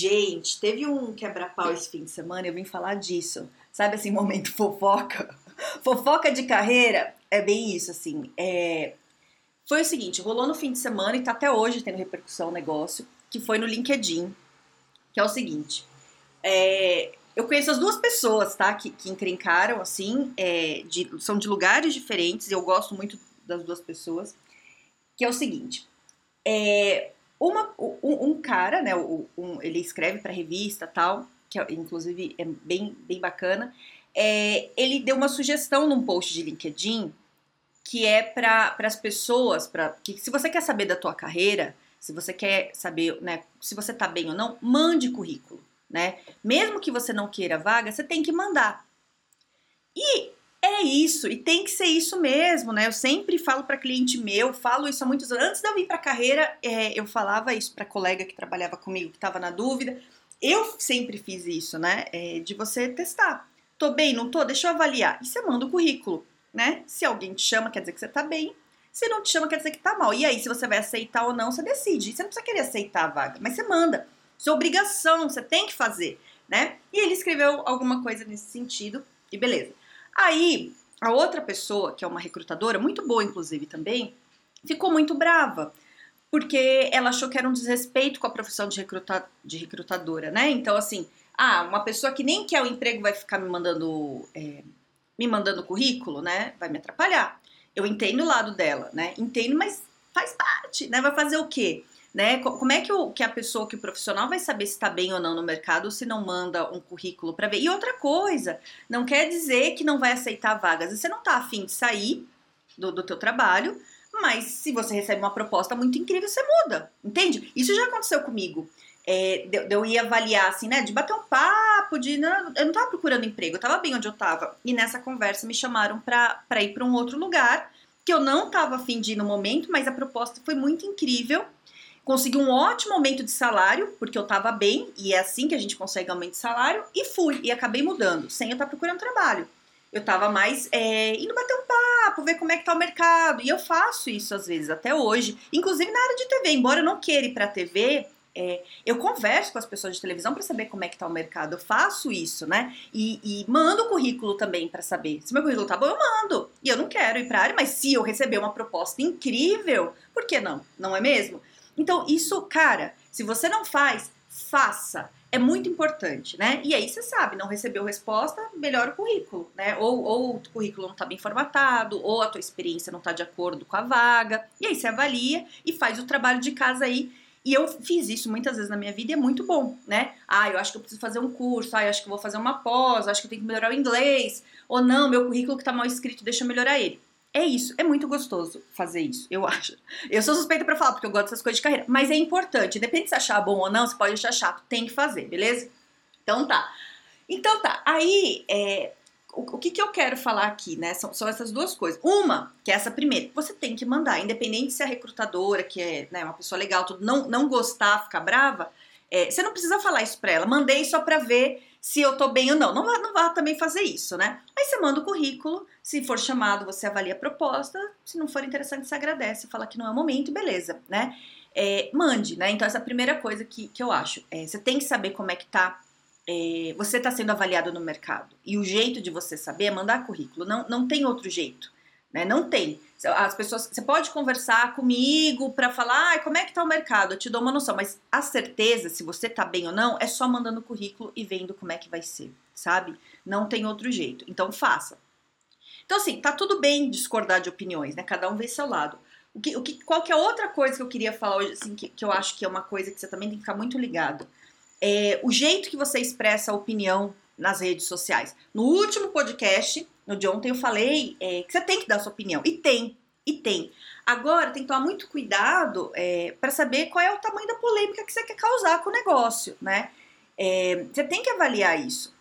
Gente, teve um quebra-pau esse fim de semana, eu vim falar disso. Sabe assim, momento fofoca? Fofoca de carreira é bem isso, assim. É... Foi o seguinte, rolou no fim de semana e tá até hoje tendo repercussão o negócio, que foi no LinkedIn, que é o seguinte. É... Eu conheço as duas pessoas, tá? Que, que encrencaram, assim, é, de, são de lugares diferentes, e eu gosto muito das duas pessoas. Que é o seguinte. É, uma, um, um cara, né, um, ele escreve para revista tal, que é, inclusive é bem, bem bacana, é, ele deu uma sugestão num post de LinkedIn que é para as pessoas, para que se você quer saber da tua carreira, se você quer saber, né, se você tá bem ou não, mande currículo, né? Mesmo que você não queira vaga, você tem que mandar. E é isso, e tem que ser isso mesmo, né? Eu sempre falo para cliente meu, falo isso há muitos anos. Antes de eu vir para carreira, é, eu falava isso para colega que trabalhava comigo, que estava na dúvida. Eu sempre fiz isso, né? É, de você testar. Tô bem, não tô? Deixa eu avaliar. E você manda o currículo, né? Se alguém te chama, quer dizer que você tá bem. Se não te chama, quer dizer que tá mal. E aí, se você vai aceitar ou não, você decide. Você não precisa querer aceitar a vaga, mas você manda. Isso é obrigação, você tem que fazer, né? E ele escreveu alguma coisa nesse sentido, e beleza. Aí, a outra pessoa, que é uma recrutadora, muito boa inclusive também, ficou muito brava, porque ela achou que era um desrespeito com a profissão de, recruta, de recrutadora, né? Então, assim, ah, uma pessoa que nem quer o emprego vai ficar me mandando, é, me mandando currículo, né? Vai me atrapalhar. Eu entendo o lado dela, né? Entendo, mas faz parte, né? Vai fazer o quê? Né? Como é que, o, que a pessoa, que o profissional vai saber se está bem ou não no mercado se não manda um currículo para ver? E outra coisa, não quer dizer que não vai aceitar vagas. Você não está afim de sair do, do teu trabalho, mas se você recebe uma proposta muito incrível, você muda, entende? Isso já aconteceu comigo. É, de, de eu ir avaliar, assim, né? De bater um papo, de. Não, eu não tava procurando emprego, eu tava bem onde eu tava. E nessa conversa me chamaram para ir para um outro lugar que eu não tava afim de ir no momento, mas a proposta foi muito incrível consegui um ótimo aumento de salário, porque eu estava bem, e é assim que a gente consegue aumento de salário, e fui, e acabei mudando, sem eu estar tá procurando trabalho. Eu estava mais é, indo bater um papo, ver como é que tá o mercado, e eu faço isso às vezes, até hoje, inclusive na área de TV, embora eu não queira ir para TV, é, eu converso com as pessoas de televisão para saber como é que tá o mercado. Eu faço isso, né? E, e mando o currículo também para saber. Se meu currículo tá bom, eu mando. E eu não quero ir para área, mas se eu receber uma proposta incrível, por que não? Não é mesmo? Então, isso, cara, se você não faz, faça. É muito importante, né? E aí você sabe, não recebeu resposta, melhora o currículo, né? Ou, ou o currículo não está bem formatado, ou a tua experiência não está de acordo com a vaga. E aí você avalia e faz o trabalho de casa aí. E eu fiz isso muitas vezes na minha vida e é muito bom, né? Ah, eu acho que eu preciso fazer um curso, ah, eu acho que eu vou fazer uma pós, acho que eu tenho que melhorar o inglês, ou não, meu currículo que está mal escrito, deixa eu melhorar ele. É isso, é muito gostoso fazer isso, eu acho. Eu sou suspeita para falar, porque eu gosto dessas coisas de carreira, mas é importante, independente se achar bom ou não, você pode achar chato, tem que fazer, beleza? Então tá. Então tá, aí é, o, o, que, que eu quero falar aqui, né? São, são essas duas coisas. Uma, que é essa primeira, você tem que mandar, independente se a recrutadora, que é né, uma pessoa legal, tudo, não, não gostar, ficar brava, é, você não precisa falar isso pra ela. Mandei só pra ver se eu tô bem ou não. Não vá, não vá também fazer isso, né? Aí você manda o currículo, se for chamado, você avalia a proposta, se não for interessante, você agradece, fala que não é o momento, beleza, né? É, mande, né? Então, essa é a primeira coisa que, que eu acho. É, você tem que saber como é que tá. É, você está sendo avaliado no mercado. E o jeito de você saber é mandar currículo. Não, não tem outro jeito. Né? Não tem. As pessoas, você pode conversar comigo para falar, ah, como é que tá o mercado? Eu te dou uma noção, mas a certeza se você tá bem ou não é só mandando currículo e vendo como é que vai ser, sabe? Não tem outro jeito. Então faça. Então assim, tá tudo bem discordar de opiniões, né? Cada um vê seu lado. O que, o que, qual que é outra coisa que eu queria falar hoje, assim, que, que eu acho que é uma coisa que você também tem que ficar muito ligado? É o jeito que você expressa a opinião nas redes sociais. No último podcast, no de ontem, eu falei é, que você tem que dar sua opinião. E tem, e tem. Agora, tem que tomar muito cuidado é, para saber qual é o tamanho da polêmica que você quer causar com o negócio, né? É, você tem que avaliar isso.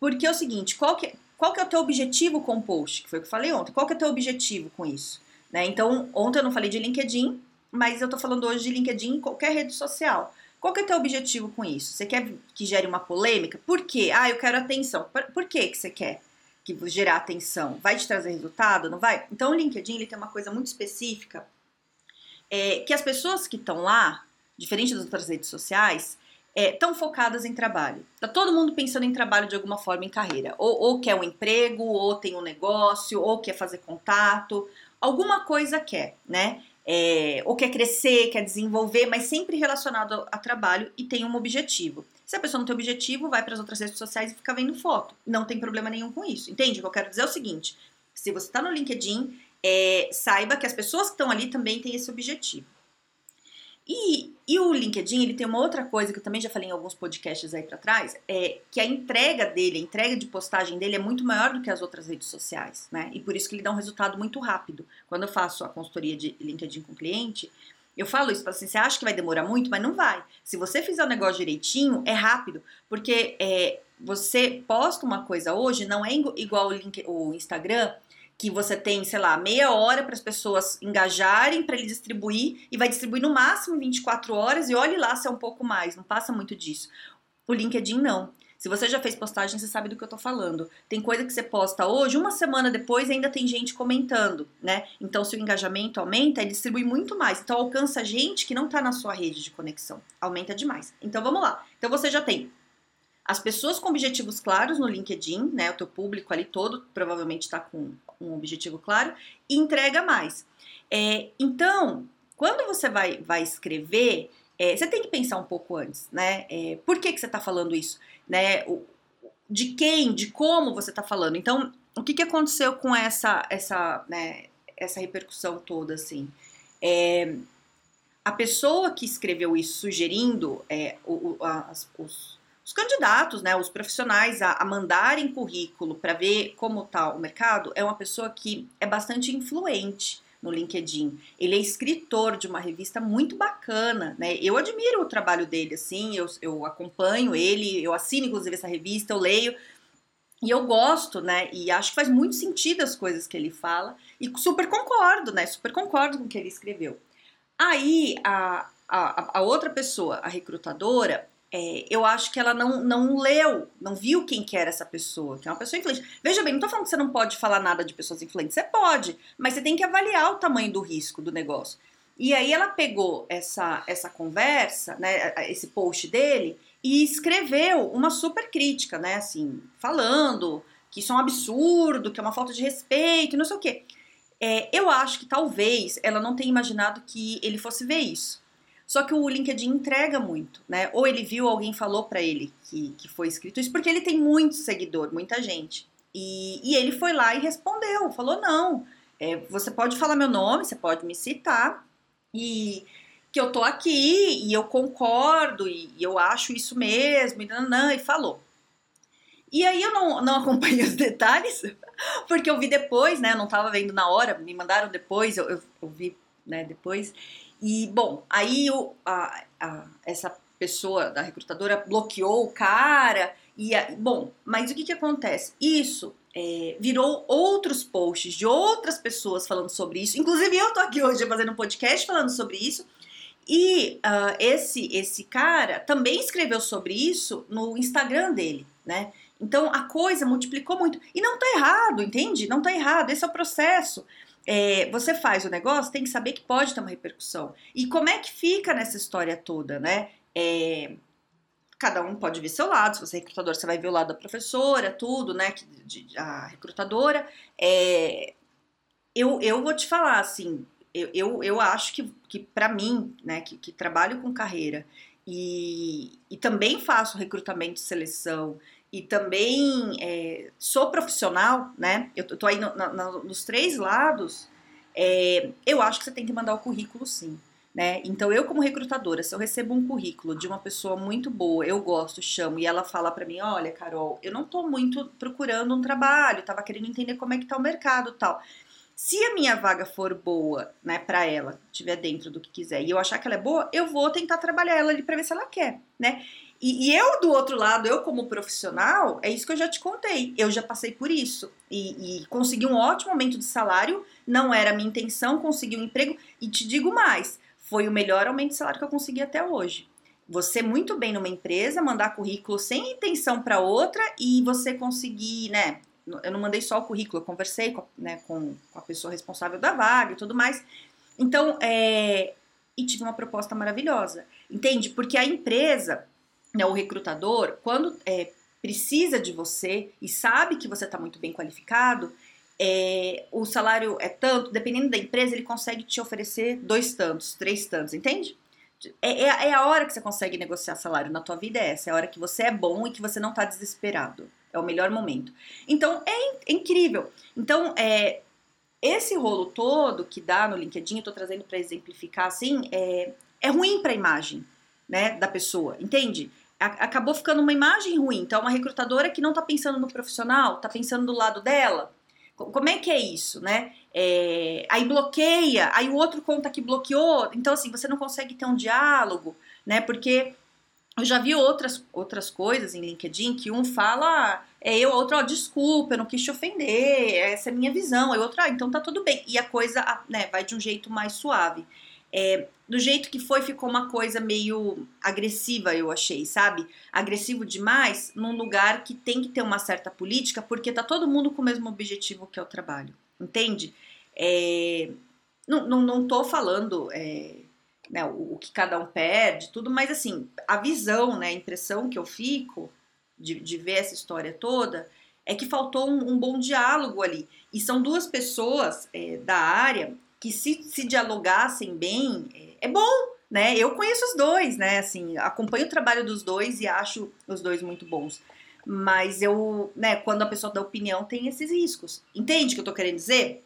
Porque é o seguinte, qual que, qual que é o teu objetivo com o post? Que foi o que eu falei ontem. Qual que é o teu objetivo com isso? Né? Então, ontem eu não falei de LinkedIn, mas eu tô falando hoje de LinkedIn em qualquer rede social. Qual que é o teu objetivo com isso? Você quer que gere uma polêmica? Por quê? Ah, eu quero atenção. Por, por que que você quer que gerar atenção? Vai te trazer resultado? Não vai? Então, o LinkedIn ele tem uma coisa muito específica, é, que as pessoas que estão lá, diferente das outras redes sociais, estão é, focadas em trabalho. Tá todo mundo pensando em trabalho de alguma forma em carreira. Ou, ou quer um emprego, ou tem um negócio, ou quer fazer contato, alguma coisa quer, né? É, ou quer crescer, quer desenvolver, mas sempre relacionado a trabalho e tem um objetivo. Se a pessoa não tem objetivo, vai para as outras redes sociais e fica vendo foto. Não tem problema nenhum com isso. Entende? O que eu quero dizer é o seguinte: se você está no LinkedIn, é, saiba que as pessoas que estão ali também têm esse objetivo. E, e o LinkedIn, ele tem uma outra coisa que eu também já falei em alguns podcasts aí para trás, é que a entrega dele, a entrega de postagem dele é muito maior do que as outras redes sociais, né? E por isso que ele dá um resultado muito rápido. Quando eu faço a consultoria de LinkedIn com cliente, eu falo isso, assim, você acha que vai demorar muito, mas não vai. Se você fizer o negócio direitinho, é rápido, porque é, você posta uma coisa hoje, não é igual o, link, o Instagram, que você tem, sei lá, meia hora para as pessoas engajarem para ele distribuir e vai distribuir no máximo 24 horas e olhe lá se é um pouco mais, não passa muito disso. O LinkedIn não. Se você já fez postagem, você sabe do que eu tô falando. Tem coisa que você posta hoje, uma semana depois ainda tem gente comentando, né? Então, se o engajamento aumenta, ele distribui muito mais. Então, alcança gente que não tá na sua rede de conexão. Aumenta demais. Então, vamos lá. Então, você já tem as pessoas com objetivos claros no LinkedIn, né? O teu público ali todo provavelmente está com um objetivo claro e entrega mais. É, então, quando você vai, vai escrever, é, você tem que pensar um pouco antes, né? É, por que, que você está falando isso? Né? O, de quem, de como você está falando. Então, o que, que aconteceu com essa, essa, né, essa repercussão toda, assim? É, a pessoa que escreveu isso sugerindo é, o, o, as, os os candidatos, né, os profissionais a, a mandarem currículo para ver como está o mercado, é uma pessoa que é bastante influente no LinkedIn. Ele é escritor de uma revista muito bacana, né? Eu admiro o trabalho dele, assim, eu, eu acompanho ele, eu assino inclusive essa revista, eu leio, e eu gosto, né? E acho que faz muito sentido as coisas que ele fala, e super concordo, né? Super concordo com o que ele escreveu. Aí a, a, a outra pessoa, a recrutadora, é, eu acho que ela não, não leu, não viu quem que era essa pessoa, que é uma pessoa influente. Veja bem, não tô falando que você não pode falar nada de pessoas influentes, você pode, mas você tem que avaliar o tamanho do risco do negócio. E aí ela pegou essa, essa conversa, né, esse post dele, e escreveu uma super crítica, né, assim, falando que isso é um absurdo, que é uma falta de respeito, não sei o quê. É, eu acho que talvez ela não tenha imaginado que ele fosse ver isso. Só que o LinkedIn entrega muito, né? Ou ele viu, alguém falou para ele que, que foi escrito isso, porque ele tem muito seguidor, muita gente. E, e ele foi lá e respondeu, falou: não, é, você pode falar meu nome, você pode me citar, e que eu tô aqui, e eu concordo, e, e eu acho isso mesmo, e, não, e falou. E aí eu não, não acompanhei os detalhes, porque eu vi depois, né? Eu não tava vendo na hora, me mandaram depois, eu, eu, eu vi né, depois. E, bom, aí o, a, a, essa pessoa da recrutadora bloqueou o cara. E, bom, mas o que, que acontece? Isso é, virou outros posts de outras pessoas falando sobre isso. Inclusive, eu tô aqui hoje fazendo um podcast falando sobre isso. E uh, esse, esse cara também escreveu sobre isso no Instagram dele, né? Então a coisa multiplicou muito. E não tá errado, entende? Não tá errado, esse é o processo é, você faz o negócio, tem que saber que pode ter uma repercussão. E como é que fica nessa história toda, né? É, cada um pode ver seu lado, se você é recrutador, você vai ver o lado da professora, tudo, né? De, a recrutadora. É, eu, eu vou te falar, assim, eu, eu, eu acho que, que para mim, né, que, que trabalho com carreira e, e também faço recrutamento e seleção e também é, sou profissional, né? Eu tô aí no, no, nos três lados. É, eu acho que você tem que mandar o currículo sim. Né? Então, eu, como recrutadora, se eu recebo um currículo de uma pessoa muito boa, eu gosto, chamo, e ela fala para mim: Olha, Carol, eu não tô muito procurando um trabalho, tava querendo entender como é que tá o mercado tal. Se a minha vaga for boa, né, para ela, estiver dentro do que quiser, e eu achar que ela é boa, eu vou tentar trabalhar ela ali para ver se ela quer, né? E, e, eu, do outro lado, eu como profissional, é isso que eu já te contei. Eu já passei por isso. E, e consegui um ótimo aumento de salário. Não era a minha intenção conseguir um emprego. E te digo mais: foi o melhor aumento de salário que eu consegui até hoje. Você muito bem numa empresa, mandar currículo sem intenção para outra e você conseguir, né? Eu não mandei só o currículo, eu conversei com, né, com, a pessoa responsável da vaga e tudo mais. Então, é, e tive uma proposta maravilhosa, entende? Porque a empresa né, o recrutador, quando é, precisa de você e sabe que você está muito bem qualificado, é, o salário é tanto, dependendo da empresa, ele consegue te oferecer dois tantos, três tantos, entende? É, é, é, a hora que você consegue negociar salário na tua vida, é essa. É a hora que você é bom e que você não está desesperado. É o melhor momento. Então, é, é incrível. Então, é, esse rolo todo que dá no LinkedIn, eu tô trazendo para exemplificar assim, é, é ruim para a imagem né, da pessoa, entende? acabou ficando uma imagem ruim. Então, é uma recrutadora que não está pensando no profissional, está pensando do lado dela. Como é que é isso, né? É, aí bloqueia, aí o outro conta que bloqueou. Então, assim, você não consegue ter um diálogo, né? Porque eu já vi outras, outras coisas em LinkedIn que um fala, é eu, outro, ó, desculpa, eu não quis te ofender, essa é a minha visão. Aí outro, ah, então tá tudo bem. E a coisa, né, vai de um jeito mais suave. É, do jeito que foi, ficou uma coisa meio agressiva, eu achei, sabe? Agressivo demais num lugar que tem que ter uma certa política, porque tá todo mundo com o mesmo objetivo que é o trabalho, entende? É, não, não, não tô falando é, né, o, o, que cada um perde, tudo, mas assim, a visão, né, a impressão que eu fico de, de ver essa história toda é que faltou um, um bom diálogo ali. E são duas pessoas é, da área que se, se dialogassem bem, é, é bom, né? Eu conheço os dois, né? Assim, acompanho o trabalho dos dois e acho os dois muito bons. Mas eu, né, quando a pessoa dá opinião, tem esses riscos. Entende o que eu tô querendo dizer?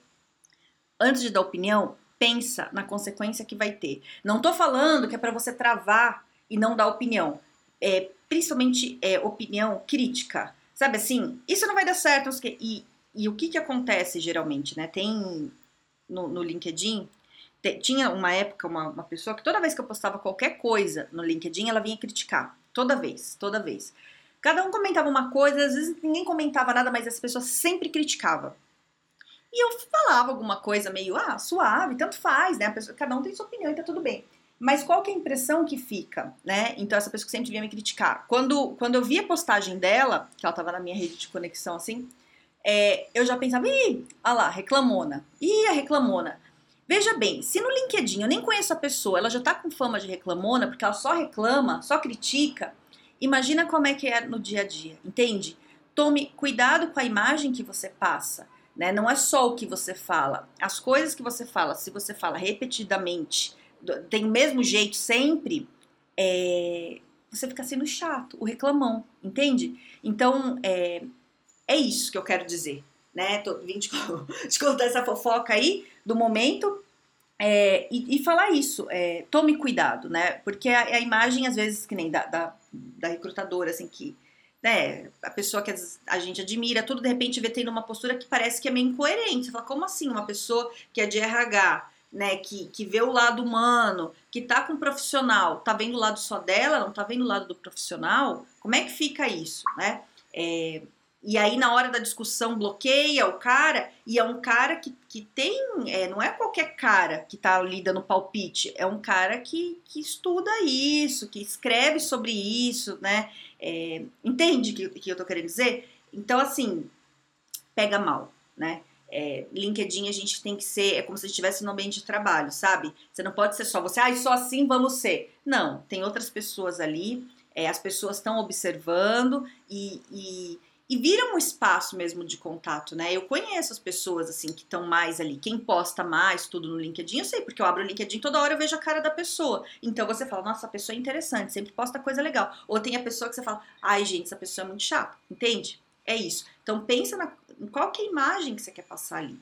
Antes de dar opinião, pensa na consequência que vai ter. Não tô falando que é para você travar e não dar opinião. É, principalmente é, opinião crítica. Sabe assim, isso não vai dar certo. E, e o que que acontece geralmente, né? Tem no, no LinkedIn, tinha uma época uma, uma, pessoa que toda vez que eu postava qualquer coisa no LinkedIn, ela vinha criticar. Toda vez, toda vez. Cada um comentava uma coisa, às vezes ninguém comentava nada, mas essa pessoa sempre criticava. E eu falava alguma coisa meio, ah, suave, tanto faz, né? Pessoa, cada um tem sua opinião e tá tudo bem. Mas qual que é a impressão que fica, né? Então essa pessoa que sempre vinha me criticar. Quando, quando eu vi a postagem dela, que ela tava na minha rede de conexão assim, é, eu já pensava, ih, olha lá, reclamona. Ih, a reclamona. Veja bem, se no LinkedIn eu nem conheço a pessoa, ela já tá com fama de reclamona, porque ela só reclama, só critica, imagina como é que é no dia a dia, entende? Tome cuidado com a imagem que você passa, né? Não é só o que você fala, as coisas que você fala, se você fala repetidamente, tem o mesmo jeito sempre, é, você fica sendo chato, o reclamão, entende? Então, é, é isso que eu quero dizer, né? Tô, vim te, te contar essa fofoca aí do momento é, e, e, falar isso, é, tome cuidado, né? Porque a, a, imagem, às vezes, que nem da, da, da, recrutadora, assim, que né, a pessoa que a gente admira, tudo de repente vê tendo uma postura que parece que é meio incoerente. Você fala, como assim? Uma pessoa que é de RH, né, que, que vê o lado humano, que tá com um profissional, tá vendo o lado só dela, não tá vendo o lado do profissional? Como é que fica isso, né? É, e aí, na hora da discussão, bloqueia o cara, e é um cara que, que tem. É, não é qualquer cara que tá ali dando palpite, é um cara que, que estuda isso, que escreve sobre isso, né? É, entende o que, que eu tô querendo dizer? Então, assim, pega mal, né? É, LinkedIn a gente tem que ser, é como se estivesse no ambiente de trabalho, sabe? Você não pode ser só você, ah, só assim vamos ser. Não, tem outras pessoas ali, é, as pessoas estão observando e, e e vira um espaço mesmo de contato, né? Eu conheço as pessoas assim que estão mais ali, quem posta mais tudo no LinkedIn, eu sei, porque eu abro o LinkedIn toda hora eu vejo a cara da pessoa. Então você fala, nossa, a pessoa é interessante, sempre posta coisa legal. Ou tem a pessoa que você fala, ai, gente, essa pessoa é muito chata, entende? É isso. Então pensa na, em qual que é a imagem que você quer passar ali.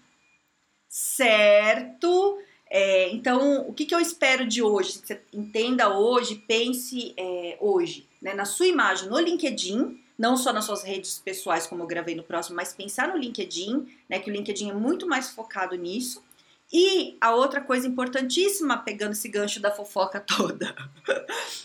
Certo? É, então, o que, que eu espero de hoje? Que você entenda hoje, pense é, hoje, né, na sua imagem no LinkedIn não só nas suas redes pessoais, como eu gravei no próximo, mas pensar no LinkedIn, né? Que o LinkedIn é muito mais focado nisso. E a outra coisa importantíssima, pegando esse gancho da fofoca toda,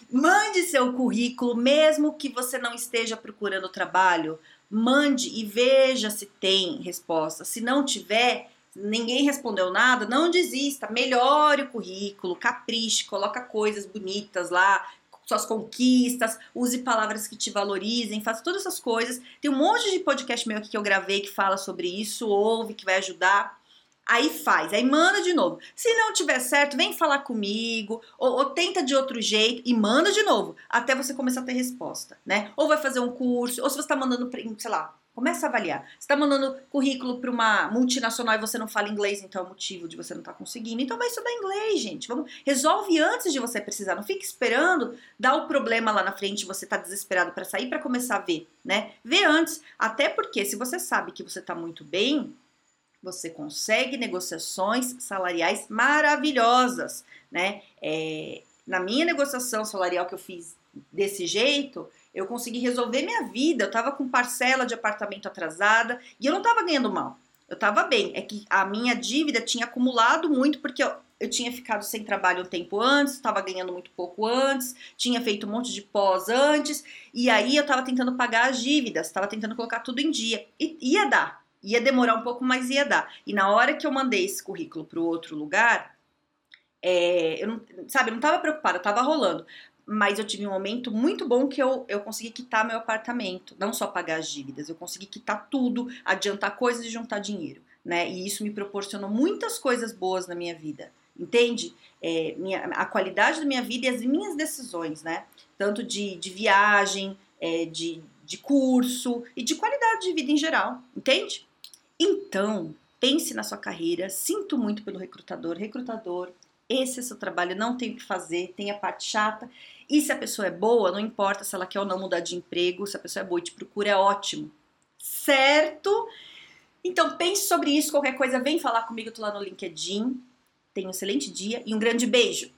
mande seu currículo, mesmo que você não esteja procurando trabalho, mande e veja se tem resposta. Se não tiver, ninguém respondeu nada, não desista, melhore o currículo, capriche, coloca coisas bonitas lá, suas conquistas, use palavras que te valorizem, faça todas essas coisas. Tem um monte de podcast meu aqui que eu gravei que fala sobre isso, ouve, que vai ajudar. Aí faz, aí manda de novo. Se não tiver certo, vem falar comigo, ou, ou, tenta de outro jeito e manda de novo, até você começar a ter resposta, né? Ou vai fazer um curso, ou se você está mandando, sei lá, começa a avaliar. Você está mandando currículo para uma multinacional e você não fala inglês, então é o motivo de você não estar tá conseguindo. Então vai estudar inglês, gente. Vamos, resolve antes de você precisar. Não fique esperando dar o problema lá na frente, você tá desesperado para sair para começar a ver, né? Vê antes, até porque se você sabe que você está muito bem, você consegue negociações salariais maravilhosas, né? É, na minha negociação salarial que eu fiz desse jeito, eu consegui resolver minha vida. Eu tava com parcela de apartamento atrasada e eu não tava ganhando mal. Eu tava bem. É que a minha dívida tinha acumulado muito porque eu, eu tinha ficado sem trabalho um tempo antes, estava ganhando muito pouco antes, tinha feito um monte de pós antes, e aí eu estava tentando pagar as dívidas, estava tentando colocar tudo em dia. E ia dar, Ia demorar um pouco, mas ia dar. E na hora que eu mandei esse currículo para o outro lugar, é, eu não, sabe, eu não estava preocupada, eu estava rolando. Mas eu tive um momento muito bom que eu, eu consegui quitar meu apartamento. Não só pagar as dívidas, eu consegui quitar tudo, adiantar coisas e juntar dinheiro. Né? E isso me proporcionou muitas coisas boas na minha vida. Entende? É, minha, a qualidade da minha vida e as minhas decisões, né? Tanto de, de viagem, é, de, de curso e de qualidade de vida em geral. Entende? Então, pense na sua carreira. Sinto muito pelo recrutador. Recrutador, esse é seu trabalho, não tem o que fazer, tem a parte chata. E se a pessoa é boa, não importa se ela quer ou não mudar de emprego, se a pessoa é boa e te procura, é ótimo. Certo? Então pense sobre isso. Qualquer coisa, vem falar comigo, eu tô lá no LinkedIn. Tenha um excelente dia e um grande beijo!